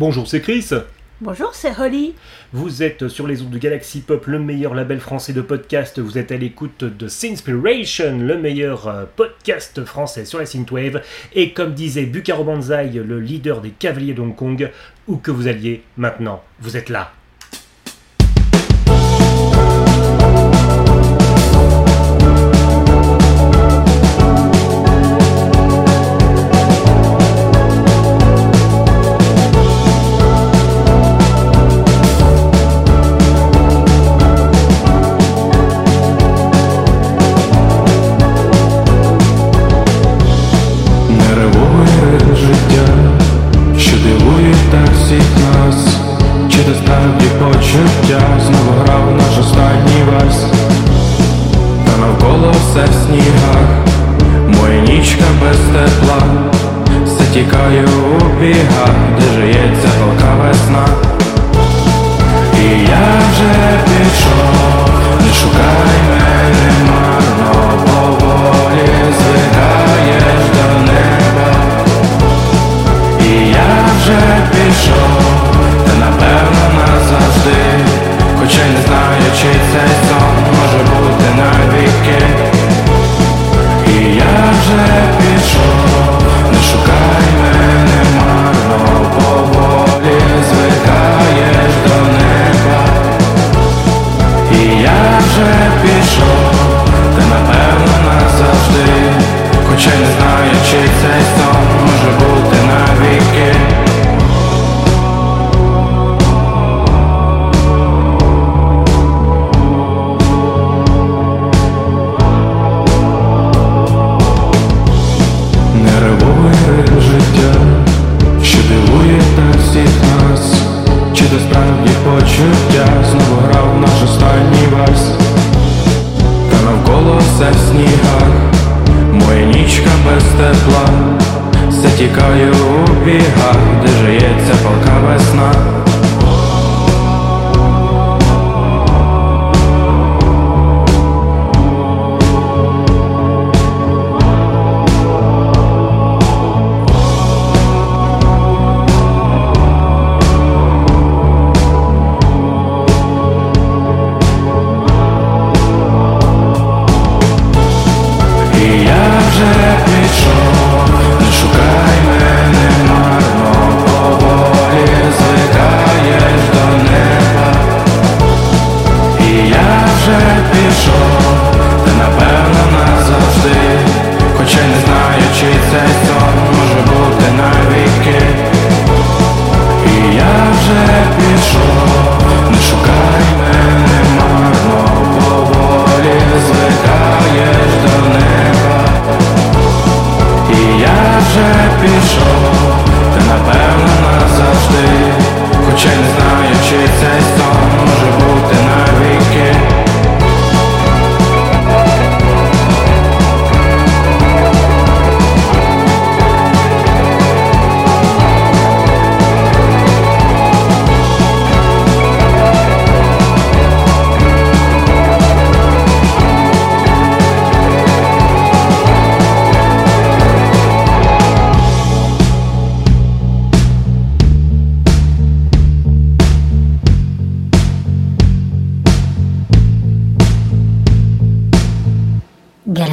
Bonjour, c'est Chris. Bonjour, c'est Holly. Vous êtes sur les ondes de Galaxy Pop, le meilleur label français de podcast. Vous êtes à l'écoute de Sinspiration, le meilleur euh, podcast français sur la synthwave. Et comme disait Bukaro Banzai, le leader des Cavaliers d'Hong Kong, où que vous alliez, maintenant, vous êtes là. behind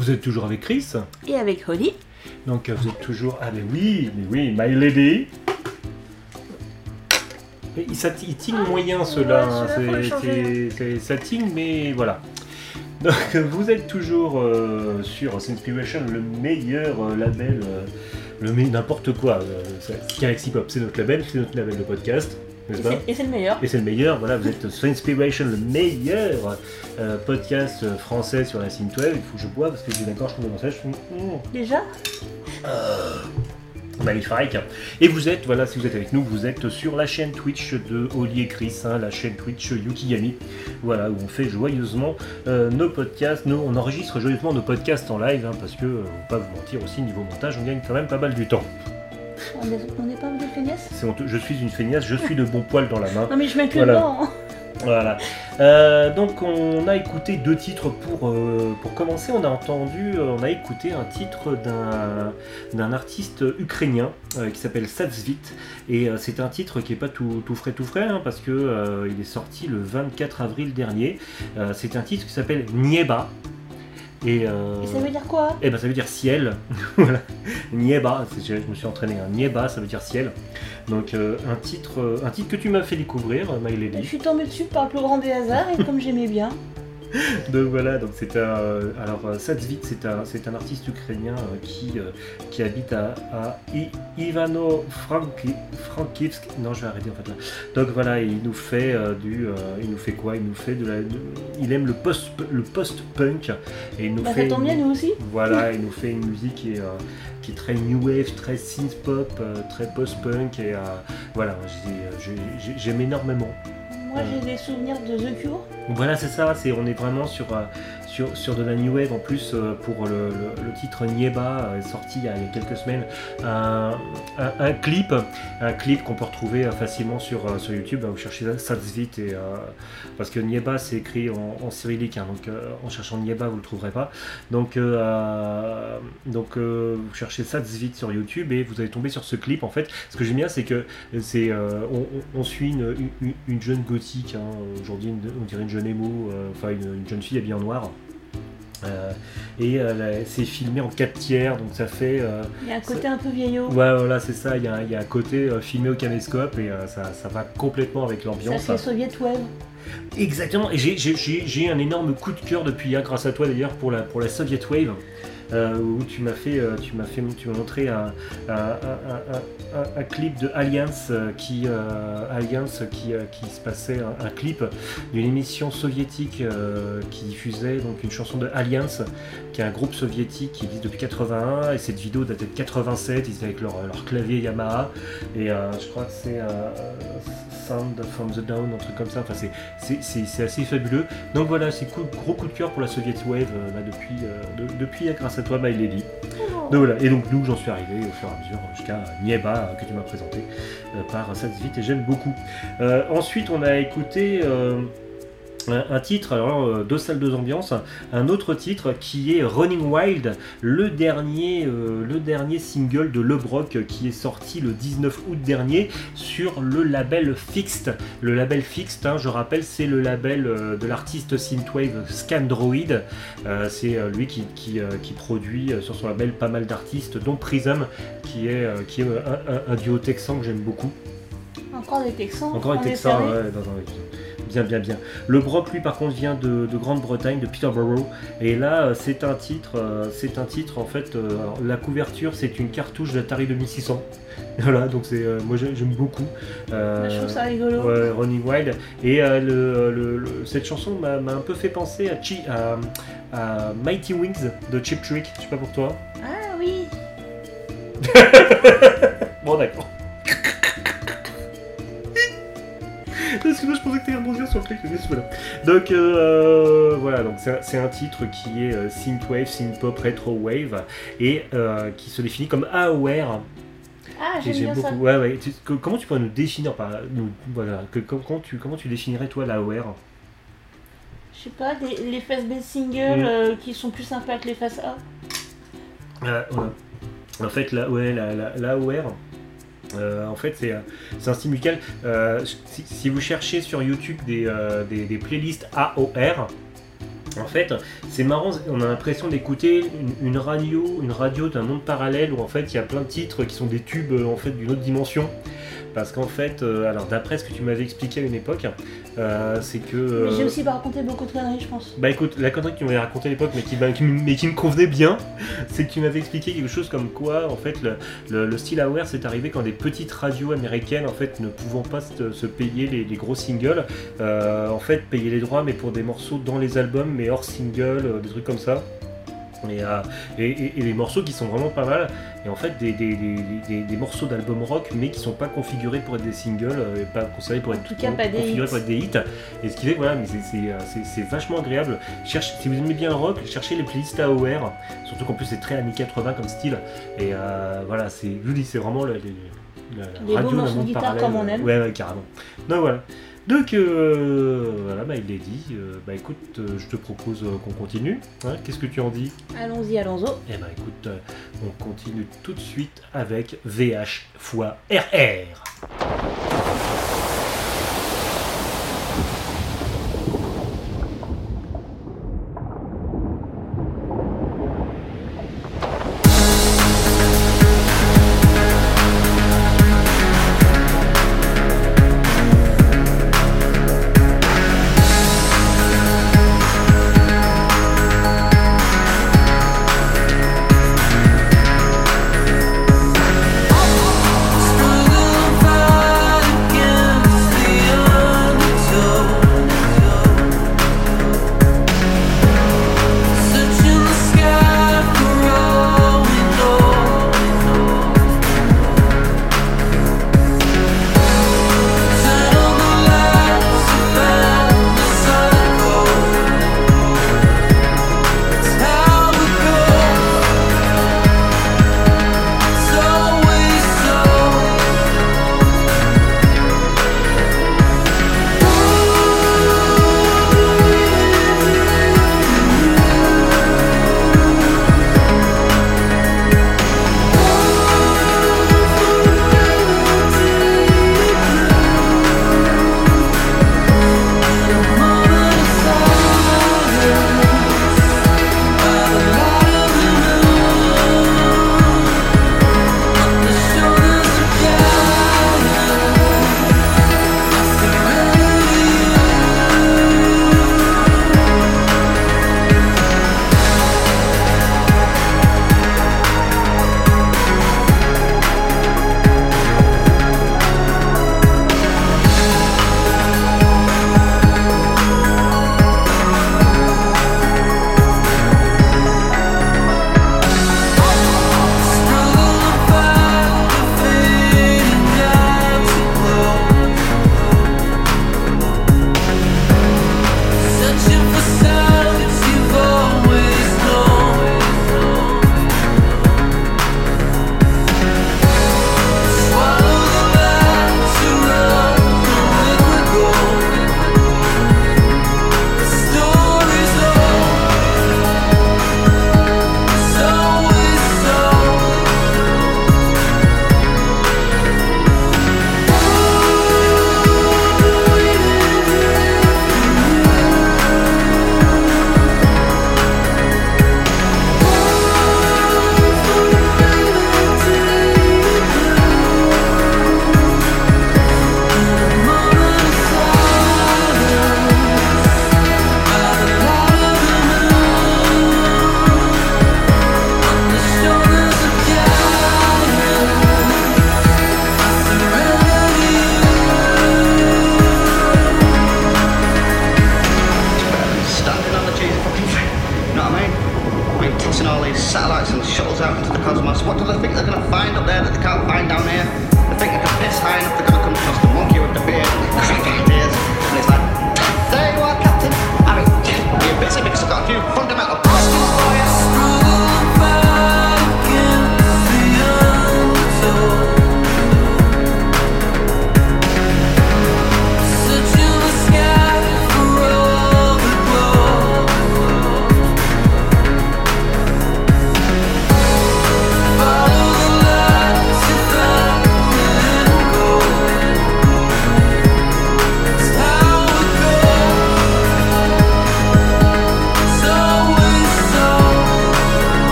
Vous êtes toujours avec Chris Et avec Holly. Donc euh, vous êtes toujours. Ah, mais oui, mais oui, My Lady. Mais il, ça- il ting moyen ceux-là. ouais, hein, ça ting, mais voilà. Donc euh, vous êtes toujours euh, sur Inspiration, le meilleur euh, label, euh, le n'importe quoi. Galaxy Pop, c'est notre label, c'est notre label de podcast, Et c'est- le meilleur. et c'est le meilleur, voilà, vous êtes sur Inspiration, le meilleur euh, podcast euh, français sur la synthwave. Il faut que je bois parce que j'ai d'accord, je trouve le message. Mmh. Déjà Magnifique. Et vous êtes, voilà, si vous êtes avec nous, vous êtes sur la chaîne Twitch de Oli et Chris, hein, la chaîne Twitch Yukigami, voilà, où on fait joyeusement euh, nos podcasts, nous, on enregistre joyeusement nos podcasts en live, hein, parce que, euh, on va pas vous mentir aussi, niveau montage, on gagne quand même pas mal du temps. On n'est pas C'est honteux. Je suis une feignasse, je suis de bon poil dans la main. Non mais je m'inclus Voilà. dedans. Voilà. Euh, donc on a écouté deux titres pour, euh, pour commencer. On a entendu, euh, on a écouté un titre d'un artiste ukrainien euh, qui s'appelle Satsvit. Et c'est un titre qui est pas tout, tout frais tout frais hein, parce que euh, il est sorti le 24 avril dernier. C'est un titre qui s'appelle Nieba. Et, euh, Et ça veut dire quoi? Eh ben ça veut dire ciel, voilà. Nieba, je, je me suis entraîné. Hein. Nieba, ça veut dire ciel. Donc euh, un titre, euh, un titre que tu m'as fait découvrir, My Je Lady. suis tombée dessus par le plus grand des hasards et comme j'aimais bien. Donc voilà, donc c'est un. euh, alors euh, Satsvit, c'est un, c'est un artiste ukrainien euh, qui, qui habite à, à Ivano Franki- Frankivsk. Non, je vais arrêter en fait là. Donc voilà, il nous fait du. il nous fait quoi? Il nous fait de la. de- il aime le post le post-punk et il nous Bah fait. ça tombe bien nous aussi. Voilà, il nous fait une musique qui est, qui est très new wave, très synth pop, très post-punk et euh, voilà, j'ai- j'ai- j'ai- j'aime énormément. Moi j'ai des souvenirs de The Cure. Voilà, c'est ça, c'est, on est vraiment sur, euh, sur, de la new wave. En plus, euh, pour le, titre Nieba, euh, sorti il y, a, quelques semaines, un, clip, un clip qu'on peut retrouver euh, facilement sur, YouTube. vous cherchez Satsvit, et, parce que Nieba c'est écrit en, cyrillique, hein, donc en cherchant Nieba vous le trouverez pas. Donc, donc vous cherchez Satsvit sur YouTube et vous allez tomber sur ce clip. En fait, ce que j'aime bien, c'est que c'est, on, suit une, une- une jeune gothique, hein, aujourd'hui on dirait une jeune émo, enfin une, une jeune fille habillée en noir. Euh, et euh, c'est filmé en 4 tiers, donc ça fait. euh, Il y a un côté un peu vieillot. ouais, voilà, c'est ça, il y a, il y a un côté filmé au caméscope et ça, ça va complètement avec Ça l'ambiance. fait Soviet Wave. Exactement, et j'ai- un énorme coup de cœur depuis hier, grâce à toi d'ailleurs, pour la, pour la Soviet Wave. Euh, où tu m'as fait, euh, tu m'as fait, tu m'as montré un, clip de Alliance euh, qui, Alliance qui, qui se passait un, clip d'une émission soviétique qui diffusait donc une chanson de Alliance, qui est un groupe soviétique qui existe depuis 81 et cette vidéo date de 87. Ils étaient avec leur, clavier Yamaha et je crois que c'est Sound from the Down, un truc comme ça. Enfin, c'est- assez fabuleux. Donc voilà, c'est gros coup de cœur pour la Soviet Wave là, depuis, de- depuis, grâce à toi, My Lady. Donc voilà, et donc nous, j'en suis arrivé au fur et à mesure jusqu'à Nieba euh, que tu m'as présenté euh, par Satsvit et j'aime beaucoup. Euh, ensuite, on a écouté. Un, un titre, alors euh, deux salles, deux ambiances, un autre titre qui est Running Wild, le dernier, euh, le dernier single de Le Broc euh, qui est sorti le 19 août dernier sur le label Fixed. Le label Fixed, hein, je rappelle, c'est le label euh, de l'artiste synthwave Scandroid. Euh, c'est lui qui, qui, qui produit sur son label pas mal d'artistes, dont Prism, qui est, qui est un, un- un duo texan que j'aime beaucoup. Encore des Texans. Encore on un est Texan, servi. ouais, non, ouais, bien, bien, bien. Le Brock, lui, par contre, vient de, de Grande-Bretagne, de Peterborough. Et là, euh, c'est un titre, euh, c'est un titre, en fait, euh, la couverture, c'est une cartouche d'Atari 2600. Voilà, donc c'est, moi j'ai- j'aime beaucoup. Je trouve ça rigolo. ouais, Running Wild. Et le, le- le- cette chanson m'a m'a un peu fait penser à, Chi- à, à Mighty Wings de Chip Trick. Je sais pas pour toi. Ah oui. Donc euh, voilà, donc c'est un- titre qui est euh, synthwave, synthpop, retro wave et euh, qui se définit comme AOR. Ah, j'aime bien ça. Ouais, ouais. Tu- que- comment tu pourrais nous définir par nous, voilà, que, comment tu comment tu définirais toi l'AOR Je sais pas, des- les faces B singles Mm. euh, qui sont plus sympas que les faces A. Euh, ouais. En fait, la, ouais, la, la, la AOR, euh, en fait, c'est, euh, un style musical. Euh, si, vous cherchez sur YouTube des, euh, playlists AOR, en fait, c'est marrant, on a l'impression d'écouter une, radio, d'un monde parallèle où en fait il y a plein de titres qui sont des tubes en fait d'une autre dimension. Parce qu'en fait, euh, alors d'après ce que tu m'avais expliqué à une époque, euh, c'est que. Mais j'ai euh, aussi pas raconté beaucoup de conneries, je pense. bah écoute, la connerie que tu m'avais racontée à l'époque, mais qui, qui m- mais qui me convenait bien, c'est que tu m'avais expliqué quelque chose comme quoi, en fait, le, le- le style AOR c'est arrivé quand des petites radios américaines, en fait, ne pouvant pas se, se payer les, les gros singles, euh, en fait, payer les droits, mais pour des morceaux dans les albums, mais hors single, euh, des trucs comme ça. Et, euh, et, et- et des morceaux qui sont vraiment pas mal, et en fait des, des, des- morceaux d'albums rock, mais qui sont pas configurés pour être des singles, euh, et pas considérés pour être tout cas, pas des configurés pour être des hits. Et ce qui fait que voilà, mais c'est- euh, c'est- vachement agréable. Cherche, si vous aimez bien le rock, cherchez les playlists AOR, surtout qu'en plus c'est très années 80 comme style. Et euh, voilà, c'est, je vous dis, c'est vraiment le, le- la- la Des beaux radio d'un morceaux de guitare parallèle. comme on aime. Ouais, ouais, carrément. Donc voilà. Donc euh, voilà, bah, il l'a dit. Euh, bah écoute, euh, je te propose euh, qu'on continue. Hein, Qu'est-ce que tu en dis? Allons-y, allons-y. Eh ben écoute, on continue tout de suite avec VH fois RR.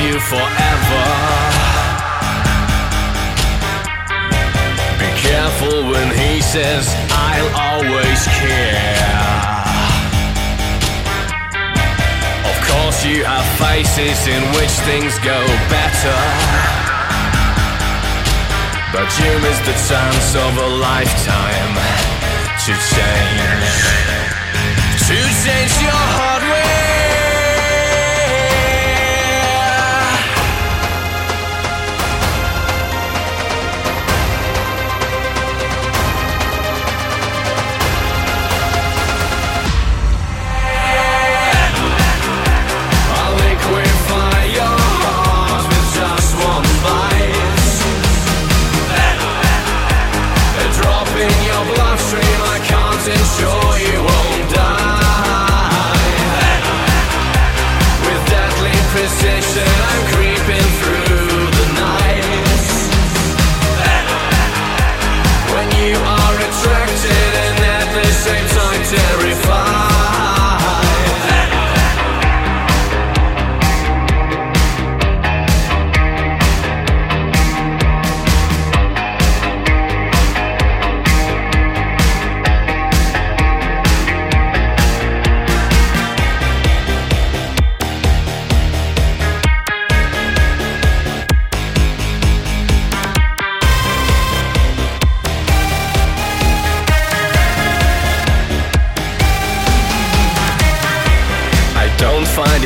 You forever. Be careful when he says I'll always care. Of course you have faces in which things go better. But you miss the chance of a lifetime to change. To change your hardware.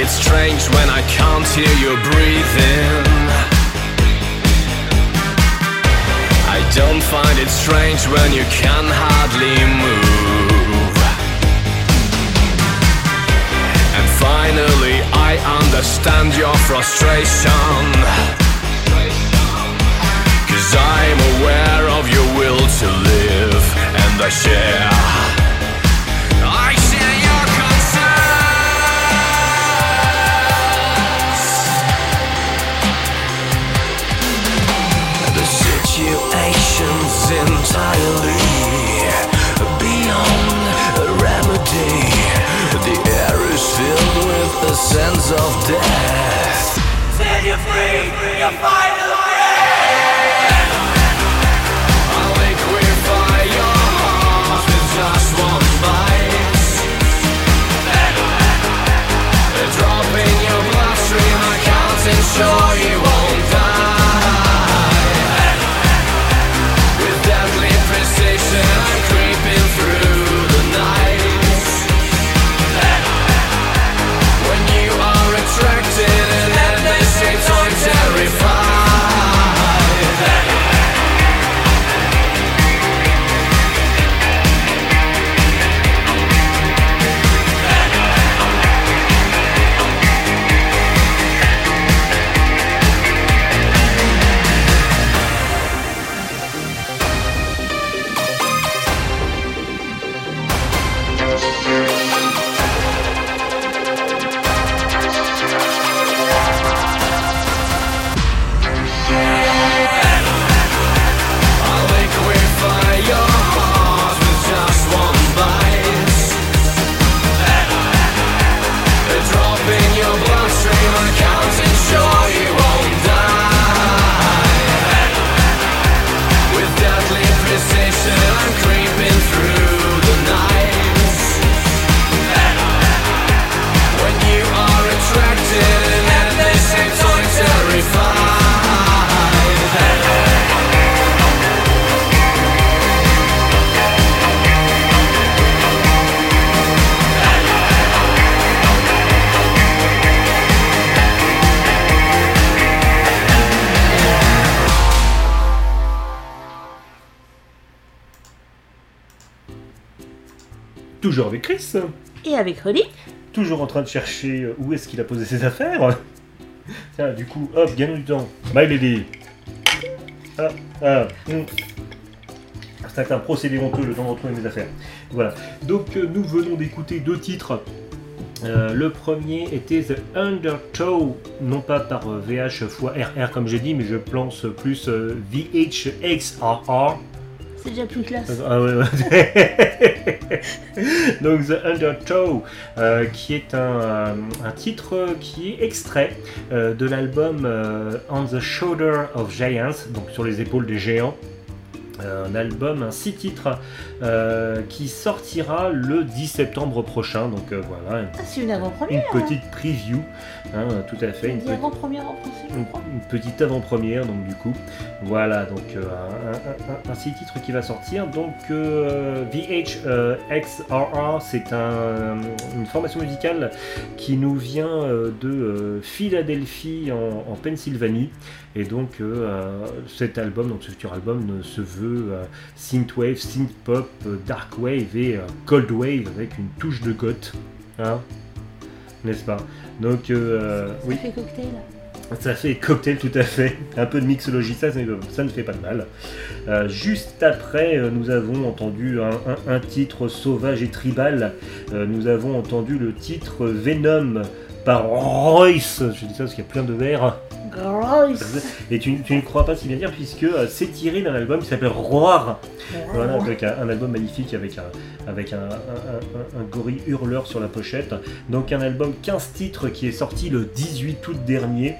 Don't it strange when I can't hear you breathing. I don't find it strange when you can hardly move. And finally, I understand your frustration. Cause I'm aware of your will to live, and I share. Sense of death. Set you free, you're finally Toujours avec Chris, Et avec Rolly, toujours en train de chercher euh, où est-ce qu'il a posé ses affaires. Tiens, du coup, hop, gagnons du temps. My lady. Ah, ah, hum. C'est un procédé honteux le temps de retrouver mes affaires. Voilà. Donc, euh, nous venons d'écouter deux titres. Euh, le premier était The Undertow, non pas par VH fois RR comme j'ai dit, mais je pense plus VHXRR. C'est déjà plus classe. Ah. Donc The Undertow, euh, qui est un, euh, un titre qui est extrait euh, de l'album On the Shoulder of Giants, donc sur les épaules des géants. Un album, un six titres euh, qui sortira le 10 septembre prochain. Donc euh, voilà, une, Ah, c'est une une avant-première. petite preview, hein, tout à fait, une, Une petite- avant-première en français, je une, crois. une petite avant-première, donc du coup, voilà, donc euh, un, un, un- un six titres qui va sortir. Donc VHXRR, c'est un, une formation musicale qui nous vient de Philadelphie en, en Pennsylvanie. Et donc cet album, donc ce futur album, ne se veut euh, synthwave, synthpop, euh, dark wave et euh, cold wave avec une touche de goth, hein, n'est-ce pas? Donc euh, oui. Ça fait cocktail. Ça fait cocktail tout à fait, un peu de mixologie, ça, ça, ça ne fait pas de mal. Euh, juste après, euh, nous avons entendu un, un- un titre sauvage et tribal. Euh, nous avons entendu le titre Venom par Royce. Je dis ça parce qu'il y a plein de verres. Gross. Et tu, tu ne crois pas si bien dire puisque euh, c'est tiré d'un album qui s'appelle Roar. Voilà, avec un, un album magnifique avec un, avec un, un- un- un gorille hurleur sur la pochette. Donc un album 15 titres qui est sorti le 18 août dernier.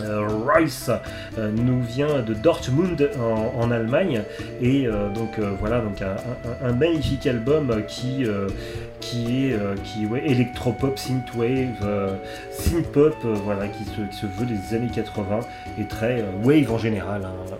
Euh, Rice euh, nous vient de Dortmund en, en Allemagne et euh, donc euh, voilà donc un, un- un magnifique album qui qui est euh, électropop synthwave euh, synthpop euh, voilà qui se, veut des années 80 et très wave en général hein,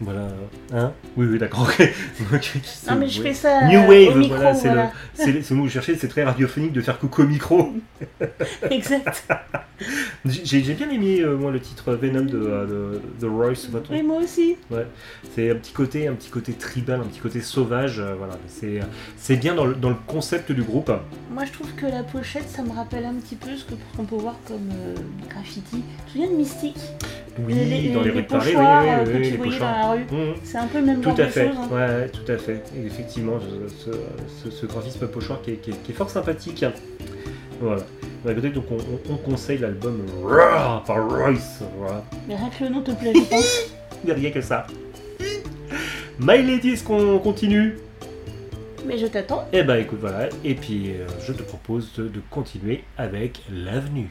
voilà hein oui oui d'accord ok. Ok, c'est- Non, mais je ouais. fais ça New Wave, au micro, voilà, c'est voilà. le, mot que je cherchais, c'est très radiophonique de faire coucou au micro. exact. J'ai bien aimé, euh, moi, le titre Venom de, euh, de, de Royce. Oui, moi aussi. Ouais. C'est un petit côté, un petit côté tribal, un petit côté sauvage. euh, voilà, c'est c'est bien dans le, dans le concept du groupe. Moi, je trouve que la pochette, ça me rappelle un petit peu ce que- qu'on peut voir comme euh, graffiti. Tu te souviens de Mystique? Oui, Les- dans les, les rues de Paris, oui, pochoirs, oui, les dans la rue. Mhm. C'est un peu le même Tout genre à de fait, hein. ouais, tout à fait. Et effectivement, ce, ce- ce- graphisme pochoir qui est, qui est- qui est fort sympathique. Voilà. Bah, donc on, on- on conseille l'album par Royce. Voilà. Mais rien que le nom te plaît, je pense. Il n'y a rien que ça. My Lady, est-ce qu'on continue? Mais je t'attends. Eh ben écoute, voilà. Et puis euh, je te propose de, de continuer avec l'avenue.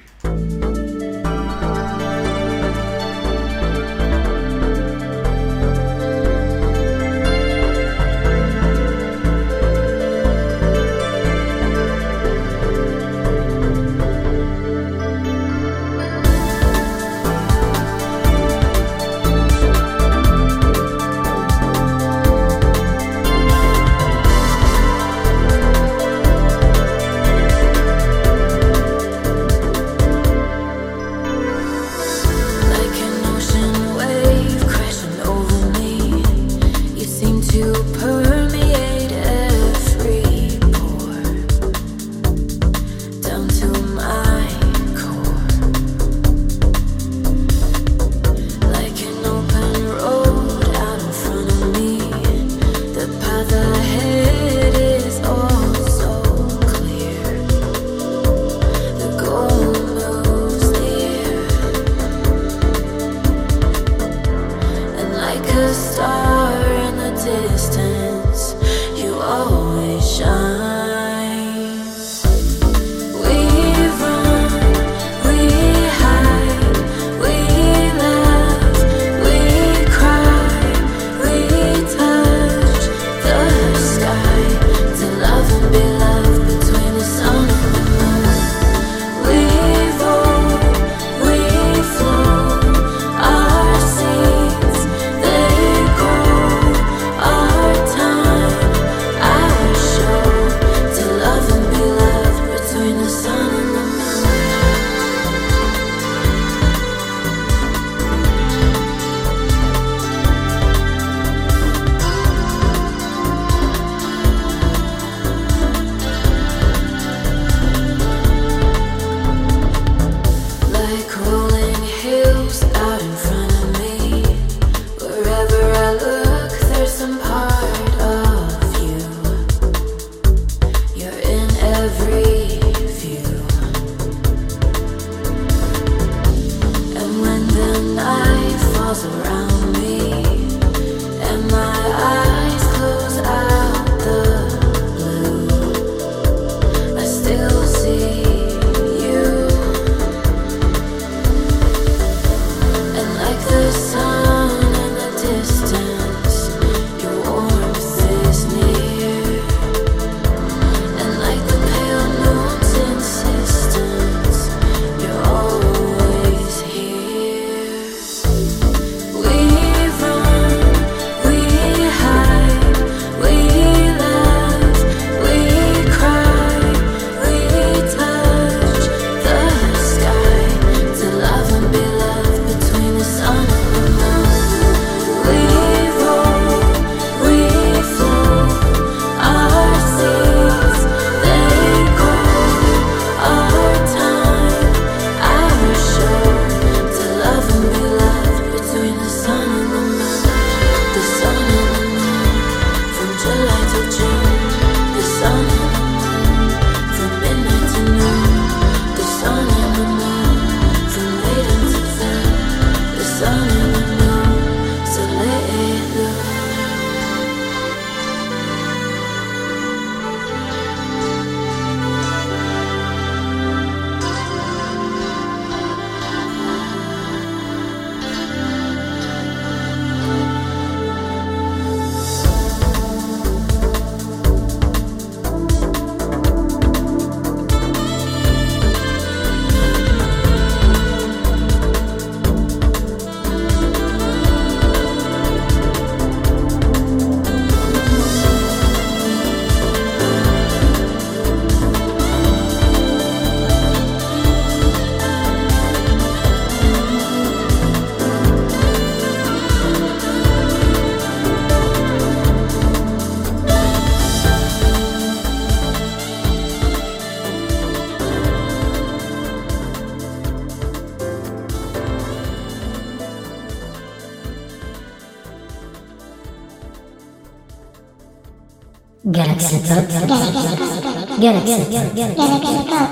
Galaxy Pop.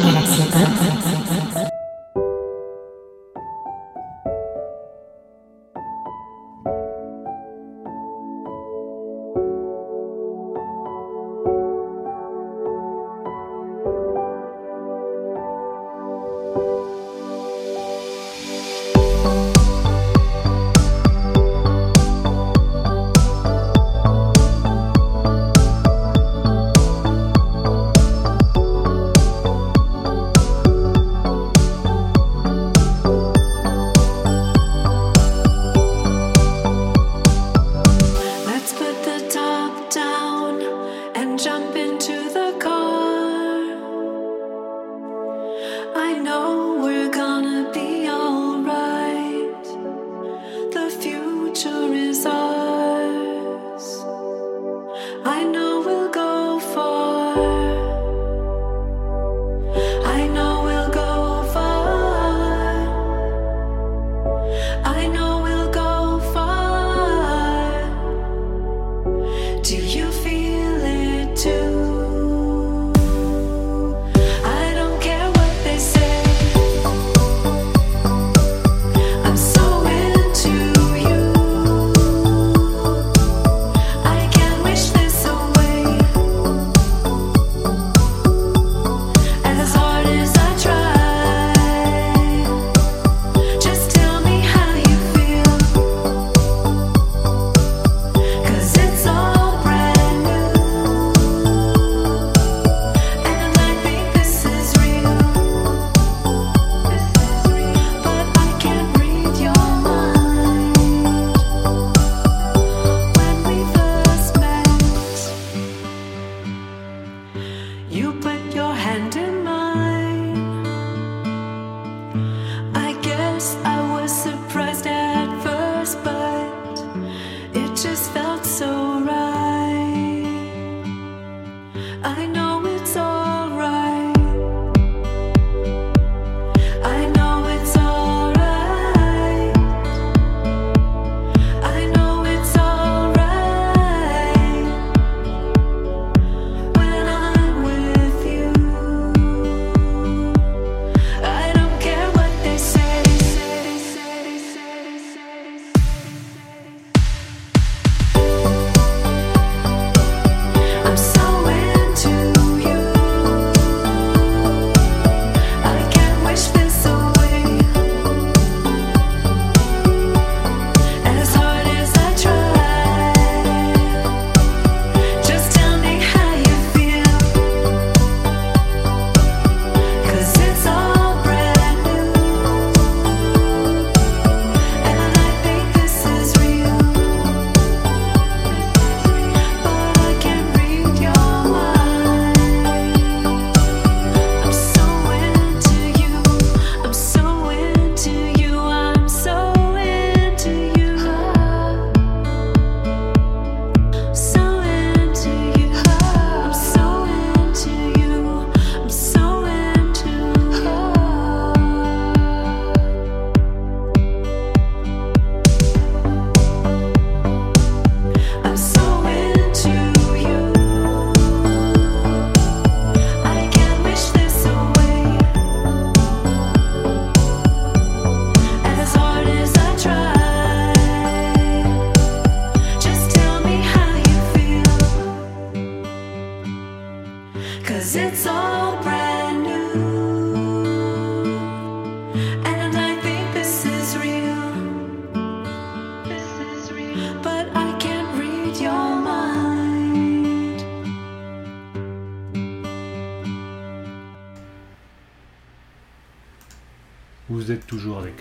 Galaxy Pop.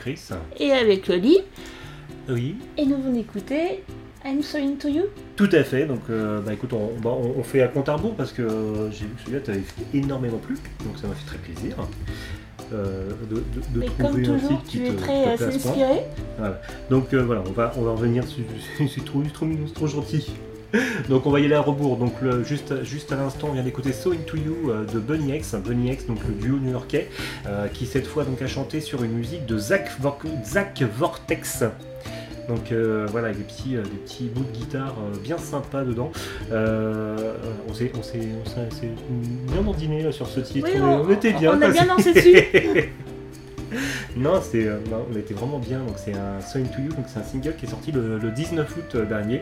Chris Et avec Oli, Oui. et nous venons d'écouter I'm So Into You. Tout à fait, donc euh, bah écoute, on, bah, on- on fait à compte à rebours parce que euh, j'ai vu que celui-là t'avait fait énormément plu, donc ça m'a fait très plaisir euh, de, de, de Mais trouver comme un toujours, tu es très euh, inspiré. Donc euh, voilà, on va, on va revenir c'est trop, trop mignon, c'est trop gentil. Donc on va y aller à rebours, donc le- juste, juste à l'instant on vient d'écouter So Into You euh, de Bunny X, Bunny X donc le duo new-yorkais, euh, qui cette fois donc a chanté sur une musique de Zach, Vor- Zach Vortex. Donc euh, voilà, avec des petits, euh, des petits bouts de guitare euh, bien sympas dedans. On s'est bien mordiné sur ce titre. Oui, on, on- était bien. on a bien dansé dessus. non, c'est, non, on était vraiment bien. Donc c'est un So Into You, donc c'est un single qui est sorti le, le 19 août dernier.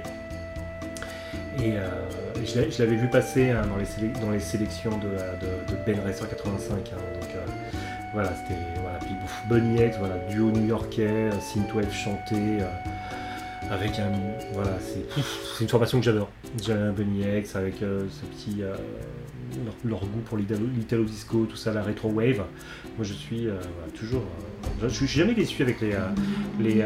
Et euh, je l'avais vu passer hein, dans, les dans les sélections de, de, Ben Racer 85. hein, donc euh, voilà, c'était voilà. Puis voilà, duo new-yorkais, euh, synthwave chanté. Avec un voilà c'est une formation que j'adore j'aime Bunny X avec euh, ce petit euh, leur, leur goût pour l'italo disco tout ça la retro wave moi je suis euh, toujours je, suis jamais déçu avec les les, les,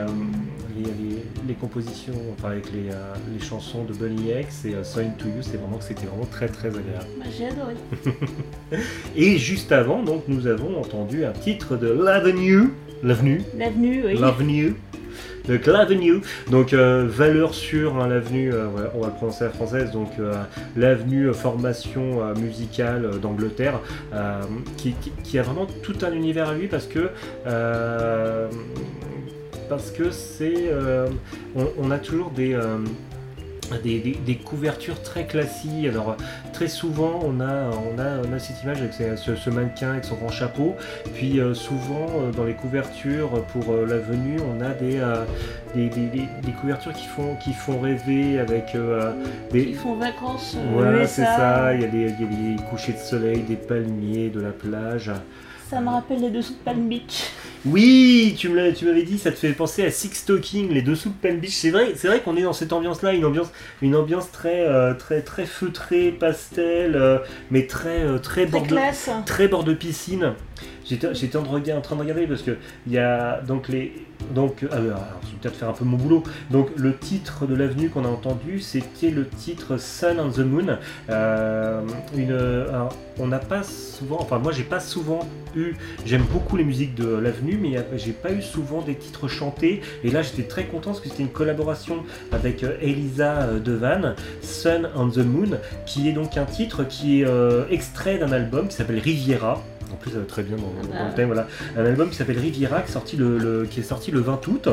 les- les compositions enfin avec les, les chansons de Bunny X et So Into You c'est vraiment que c'était vraiment très très agréable Bah, J'ai adoré. et juste avant donc nous avons entendu un titre de l'Avenue l'avenue? L'avenue, oui. L'Avenue. Donc l'Avenue, donc valeur sûre, hein, l'avenue, euh, on va le prononcer à la française, donc euh, l'avenue euh, formation musicale d'Angleterre, qui, a vraiment tout un univers à lui parce que parce que c'est on, a toujours des des, des- des couvertures très classiques. Alors très souvent on a, on a, on a cette image avec ce, mannequin avec son grand chapeau. Puis euh, souvent euh, dans les couvertures pour euh, la venue on a des, des, couvertures qui font, qui font rêver avec des... Ils font vacances. Voilà c'est ça, il y, a il y a des couchers de soleil, des palmiers, de la plage. Ça me rappelle les dessous de Palm Beach. Oui, tu me l'as- tu m'avais dit, ça te fait penser à Six Talking, les dessous de Palm Beach. C'est vrai, c'est vrai qu'on est dans cette ambiance-là, une ambiance, une ambiance très, euh, très, très feutrée, pastel, euh, mais très, euh, très, Très bord de, très bord de piscine. J'étais, en, train de regarder parce que il y a donc les, Donc, euh, alors, je vais peut-être faire un peu mon boulot. Donc, le titre de l'avenue qu'on a entendu, c'était le titre Sun on the Moon. Euh, alors, on n'a pas souvent, enfin, moi, j'ai pas souvent eu. J'aime beaucoup les musiques de l'avenue, mais euh, j'ai pas eu souvent des titres chantés. Et là, j'étais très content parce que c'était une collaboration avec euh, Elisa euh, Devan, Sun on the Moon, qui est donc un titre qui est euh, extrait d'un album qui s'appelle Riviera. Plus, ça va très bien dans, Ah dans le thème. Voilà. Un album qui s'appelle Riviera, qui sorti le, le- qui est sorti le 20 août.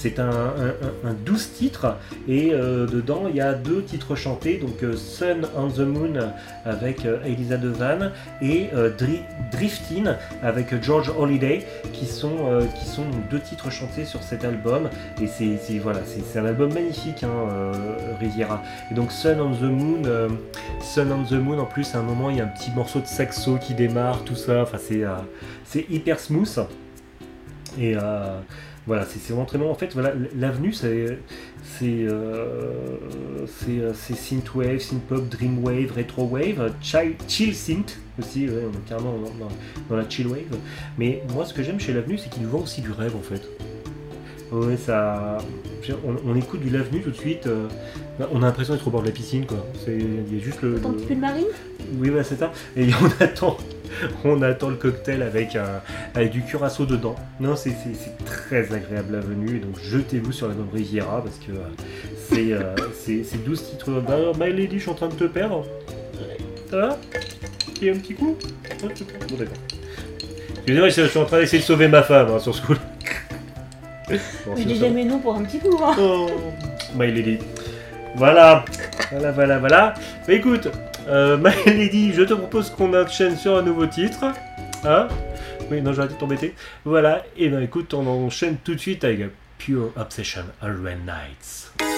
C'est un, un, un- un 12 titres et euh, dedans il y a deux titres chantés, donc euh, Sun on the Moon avec euh, Elisa Devan et Dri- Driftin avec George Holiday qui sont, qui sont deux titres chantés sur cet album. Et c'est voilà, un album magnifique hein, Riviera. Et donc Sun on the Moon, Sun on the Moon en plus à un moment il y a un petit morceau de saxo qui démarre, tout ça, enfin c'est hyper smooth. Et voilà, c'est vraiment très bon. En fait, voilà, l'avenue, c'est c'est euh, euh, synthwave, synthpop, dreamwave, retrowave, chill, chill synth aussi. on est carrément dans, dans- dans la chill wave. Mais moi, ce que j'aime chez l'avenue, c'est qu'il nous vend aussi du rêve, en fait. Ouais, ça. On, on écoute du l'avenue tout de suite. euh, on a l'impression d'être au bord de la piscine, quoi. C'est- Il y a juste le. Un petit peu de marine? Oui, bah, c'est ça. Et on attend, on attend le cocktail avec, un, avec du curaçao dedans. Non, c'est très agréable la venue. Donc jetez-vous sur la bonne Riviera parce que euh, c'est euh, c'est- c'est 12 titres. My Lady, je suis en train de te perdre. Ça va? Il y a un petit coup? Bon. D'accord. Excusez-moi, je suis en train d'essayer de sauver ma femme hein, sur ce coup. Bon, Je dis jamais non pour un petit coup. Hein. Oh, My Lady. Voilà, voilà, voilà, voilà. Bah écoute, euh, My Lady, je te propose qu'on enchaîne sur un nouveau titre. Hein Oui, non, arrêté de t'embêter. Voilà, et ben écoute, on enchaîne tout de suite avec Pure Obsession, Alien Nights.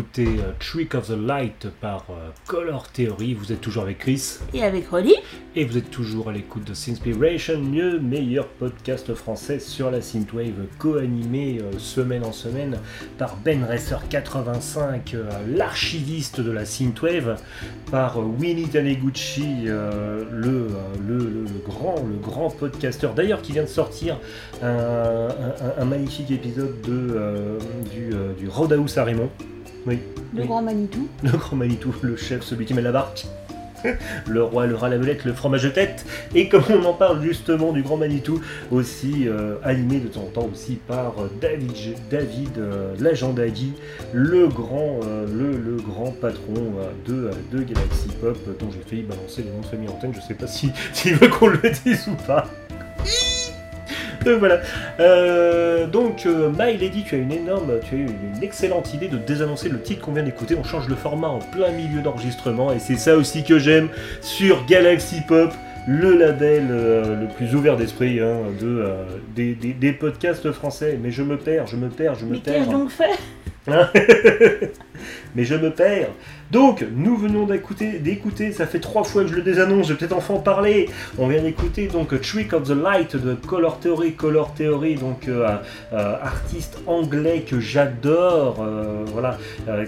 D'écouter euh, Trick of the Light par euh, Color Theory. Vous êtes toujours avec Chris Et avec Rolly et vous êtes toujours à l'écoute de Sinspiration, le meilleur podcast français sur la synthwave, co-animé euh, semaine en semaine par Ben Racer 85, euh, l'archiviste de la synthwave, par Winnie Taniguchi, euh, le, le, le- le grand, le grand podcasteur, d'ailleurs qui vient de sortir un, un- un magnifique épisode de, du, du Roadhouse à Raymond. Oui, Le oui. grand Manitou. Le grand Manitou, le chef, celui qui met la barque. Le roi, le rat, la belette, le fromage de tête. Et comme on en parle justement du grand Manitou, aussi euh, animé de temps en temps aussi par euh, David, David euh, l'agent Dagui, le grand, euh, le, le grand patron euh, de, de Galaxy Pop, dont j'ai failli balancer les noms de famille en antenne. Je sais pas si- s'il veut qu'on le dise ou pas. Donc voilà. Euh, donc, euh, My Lady, tu as une énorme, tu as eu une excellente idée de désannoncer le titre qu'on vient d'écouter. On change le format en plein milieu d'enregistrement et c'est ça aussi que j'aime sur Galaxy Pop, le label euh, le plus ouvert d'esprit hein, de, euh, des, des- des podcasts français. Mais je me perds, je me perds, je me Mais perds. qu'ai-je donc fait? Hein? Mais je me perds. Donc, nous venons d'écouter, ça fait trois fois que je le désannonce, je vais peut-être enfin en parler. On vient d'écouter donc Trick of the Light de Color Theory. Color Theory, donc euh, euh, artiste anglais que j'adore, euh, voilà,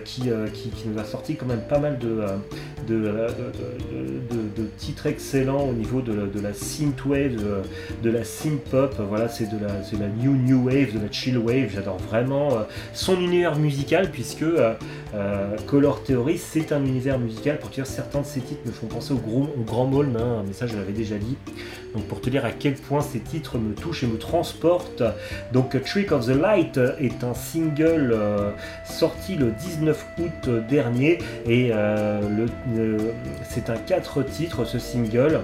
qui, qui, nous a sorti quand même pas mal de, titres excellents au niveau de, la- synthwave, de, la synth-pop. Voilà, c'est de la, new new wave, de la chill wave. J'adore vraiment son univers musical puisque euh, Color Theory, c'est un univers musical. Pour te dire, certains de ces titres me font penser au, Grand hein, mais ça je l'avais déjà dit. Donc pour te dire à quel point ces titres me touchent et me transportent. Donc Trick of the Light est un single euh, sorti le 19 août dernier et euh, c'est un 4 titres ce single.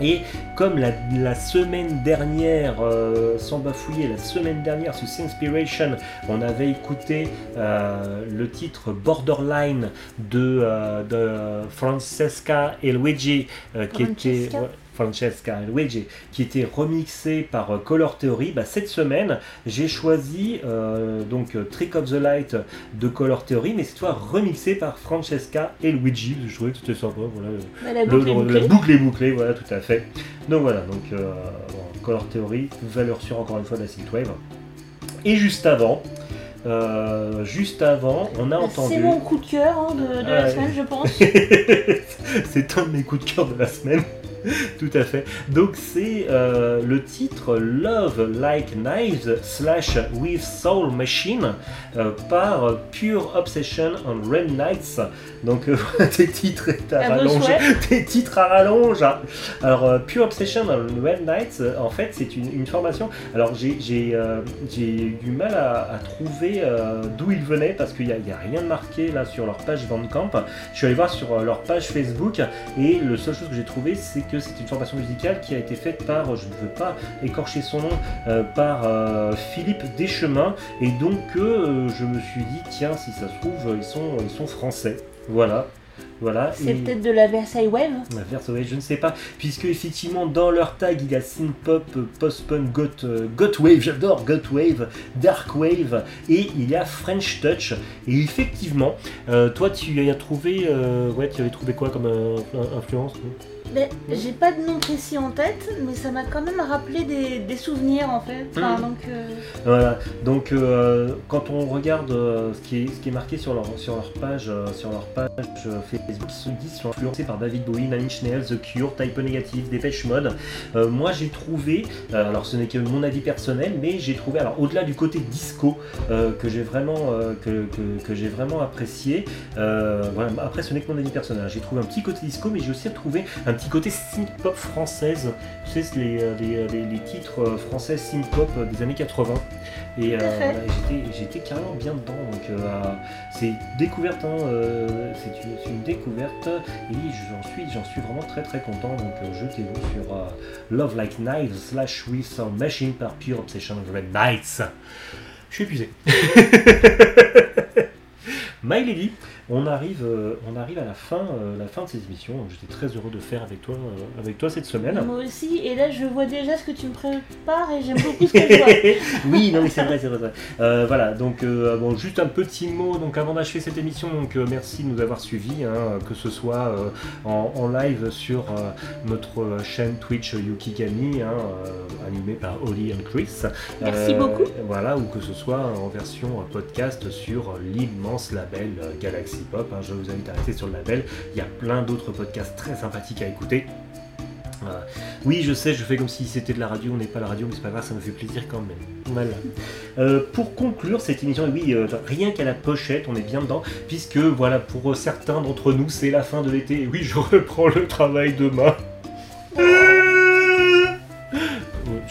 Et comme la, la semaine dernière, euh, sans bafouiller, la semaine dernière sur Inspiration, on avait écouté euh, le titre Borderline de, euh, de Francesca et Luigi, qui était Francesca? Francesca et Luigi, qui était remixé par euh, Color Theory. Bah, cette semaine, j'ai choisi euh, donc euh, Trick of the Light de Color Theory, mais cette fois remixé par Francesca et Luigi. Je trouvais que c'était sympa. Voilà. Bah, la Le- boucle est le- bouclée. La boucle est bouclée, voilà, tout à fait. Donc voilà, donc euh, bon, Color Theory, valeur sûre encore une fois de la synthwave. Et juste avant, euh, juste avant, on a entendu. C'est mon coup de cœur hein, de, de la semaine, je pense. c'est un de mes coups de cœur de la semaine. Tout à fait. Donc c'est euh, le titre Love Like Knives slash With Soul Machine euh, par Pure Obsession on Red Nights. Donc euh, des titres à À rallonge. titres à rallonge. hein. Alors euh, Pure Obsession on Red Nights, euh, en fait c'est une, une formation. Alors j'ai eu du mal à, à trouver d'où ils venaient parce qu'il n'y a, il y a rien de marqué là sur leur page Bandcamp. Je suis allé voir sur leur page Facebook et le seul chose que j'ai trouvé c'est que c'est une formation musicale qui a été faite par, je ne veux pas écorcher son nom, euh, par euh, Philippe Deschemins et donc euh, je me suis dit tiens si ça se trouve ils sont, ils sont français. Voilà. Voilà. C'est Et- peut-être de la Versailles Wave. la verse, ouais, je ne sais pas, puisque effectivement dans leur tag il y a synth-pop, post-punk, goth, goth wave, j'adore goth wave, dark wave, et il y a French touch. Et effectivement, euh, toi tu y as trouvé, euh, ouais, tu avais trouvé quoi comme euh, influence j'ai pas de nom précis en tête, mais ça m'a quand même rappelé des, des souvenirs en fait. Enfin, Mhm. donc, euh, Voilà, donc euh, quand on regarde euh, ce, qui est, ce qui est marqué sur leur, sur leur page, sur leur page Facebook, ils se disent qu'ils sont influencés par David Bowie, Nine Inch Nails, The Cure, Type Negative, Dépêche Mode. Moi j'ai trouvé, alors ce n'est que mon avis personnel, mais j'ai trouvé, alors au-delà du côté disco que j'ai vraiment, que, que- que j'ai vraiment apprécié, voilà, après ce n'est que mon avis personnel, j'ai trouvé un petit côté disco, mais j'ai aussi retrouvé un petit côté synth-pop française, tu sais, c'est les, euh, les, les- les titres euh, français synth-pop euh, des années 80. Et euh, j'étais, carrément bien dedans. Donc euh, c'est découverte, hein, euh, c'est, une, découverte et j'en suis, j'en suis vraiment très très content. Donc euh, jetez-vous sur euh, Love Like Knives slash With Sound Machine par Pure Obsession Red Nights. Je suis épuisé. My Lady, on arrive, euh, on arrive à la fin, euh, la fin de cette émission. J'étais très heureux de faire avec toi, euh, avec toi cette semaine. moi aussi. Et là, je vois déjà ce que tu me prépares et j'aime beaucoup ce que je vois. oui, non mais c'est vrai, c'est vrai. Euh, voilà, donc euh, bon, juste un petit mot donc avant d'achever cette émission. Donc euh, merci de nous avoir suivis, hein, que ce soit en, en live sur notre chaîne Twitch Yukigami, hein, animée par Oli and Chris. Merci beaucoup. Voilà, ou que ce soit en version podcast sur l'immense label euh, Pop. hein. je vous invite à rester sur le label. Il y a plein d'autres podcasts très sympathiques à écouter. Oui, je sais, je fais comme si c'était de la radio, on n'est pas la radio, mais c'est pas grave, ça me fait plaisir quand même. Voilà. Euh, pour conclure cette émission, oui, euh, rien qu'à la pochette, on est bien dedans, puisque voilà, pour certains d'entre nous, c'est la fin de l'été. Oui, je reprends le travail demain.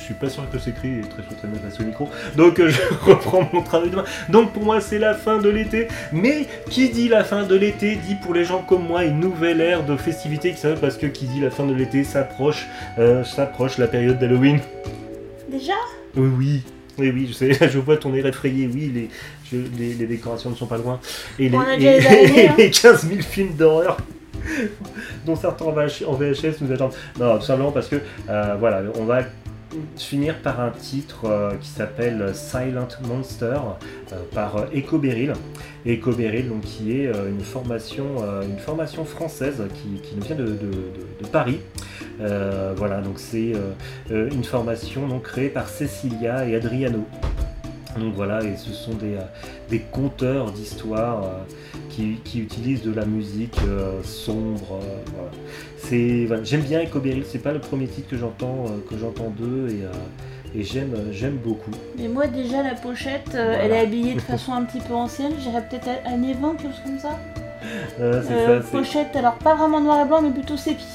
Suis pas sûr que s'écrit et très très bien face au micro. Donc euh, je reprends mon travail demain. Donc pour moi c'est la fin de l'été. Mais qui dit la fin de l'été dit pour les gens comme moi une nouvelle ère de festivités qui s'appelle parce que qui dit la fin de l'été s'approche, euh, s'approche la période d'Halloween. Déjà? Oui, oui. Oui, oui, je sais, je vois ton air effrayé, oui, les, je- les, les décorations ne sont pas loin. Et les, On a et- déjà les araignées, hein. les 15 000 films d'horreur dont certains en VHS nous attendent. Non, tout simplement parce que, euh, voilà, on va finir par un titre euh, qui s'appelle Silent Monster euh, par euh, Echo Beryl. Qui est une, formation, française qui, nous vient de, Paris. Voilà, donc c'est une formation donc, créée par Cecilia et Adriano. Donc voilà, et ce sont des, euh, des conteurs d'histoires euh, qui, qui utilisent de la musique euh, sombre. voilà. C'est, voilà, J'aime bien Echo Beryl, c'est pas le premier titre que j'entends que j'entends d'eux et, et j'aime, j'aime beaucoup. Mais moi, déjà, la pochette, euh, Voilà. elle est habillée de façon un petit peu ancienne. J'irais peut-être à années 20, quelque chose comme ça. Euh, ça, pochette, alors pas vraiment noir et blanc, mais plutôt sépi.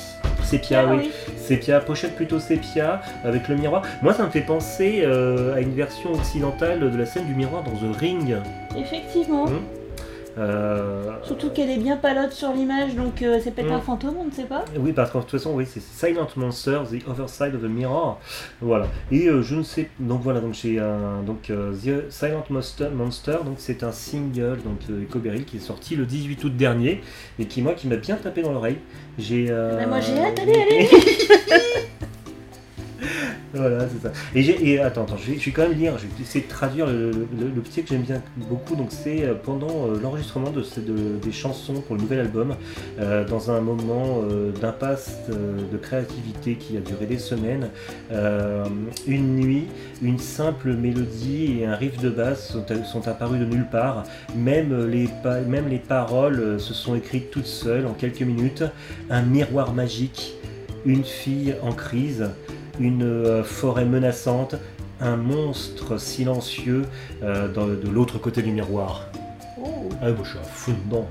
Sépia, Ah oui. Sépia, pochette plutôt sépia, avec le miroir. Moi, ça me fait penser euh, à une version occidentale de la scène du miroir dans The Ring. Effectivement. Hmm. Euh, Surtout qu'elle est bien palote sur l'image, donc euh, c'est peut-être Mm. un fantôme, on ne sait pas. Oui, parce qu'en toute façon, oui, c'est Silent Monster, The Other Side of the Mirror. Voilà. Et euh, je ne sais. Donc voilà, donc j'ai un. Donc The Silent Monster, Monster donc c'est un single donc de Beryl qui est sorti le 18 août dernier et qui, moi, qui m'a bien tapé dans l'oreille. J'ai. euh, Bah, moi, j'ai hâte, allez, allez Voilà, c'est ça. Et, attends, attends, je vais, quand même lire, je vais essayer de traduire le, petit que j'aime bien beaucoup. Donc, c'est euh, pendant euh, l'enregistrement de, des chansons pour le nouvel album, euh, dans un moment d'impasse de créativité qui a duré des semaines. une nuit, une simple mélodie et un riff de basse sont, sont apparus de nulle part. Même les, même les paroles se sont écrites toutes seules en quelques minutes. Un miroir magique, une fille en crise une euh, forêt menaçante, un monstre silencieux euh, de l'autre côté du miroir. Oh. Ah, moi je suis à fond dedans.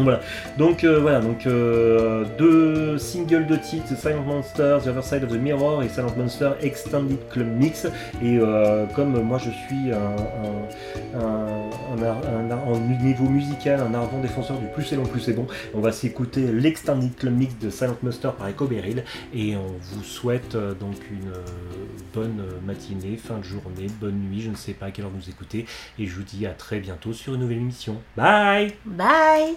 Donc, Voilà, donc euh, voilà, donc euh, deux singles de titres, Silent Monster, The Other Side of the Mirror et Silent Monster Extended Club Mix. Et euh, comme moi je suis un, niveau musical, un ardent défenseur du plus c'est long, plus c'est bon, on va s'écouter l'Extended Club Mix de Silent Monster par Echo Beryl. Et on vous souhaite donc une bonne matinée, fin de journée, bonne nuit, je ne sais pas à quelle heure vous écoutez. Et je vous dis à très bientôt sur une nouvelle émission. Bye! Bye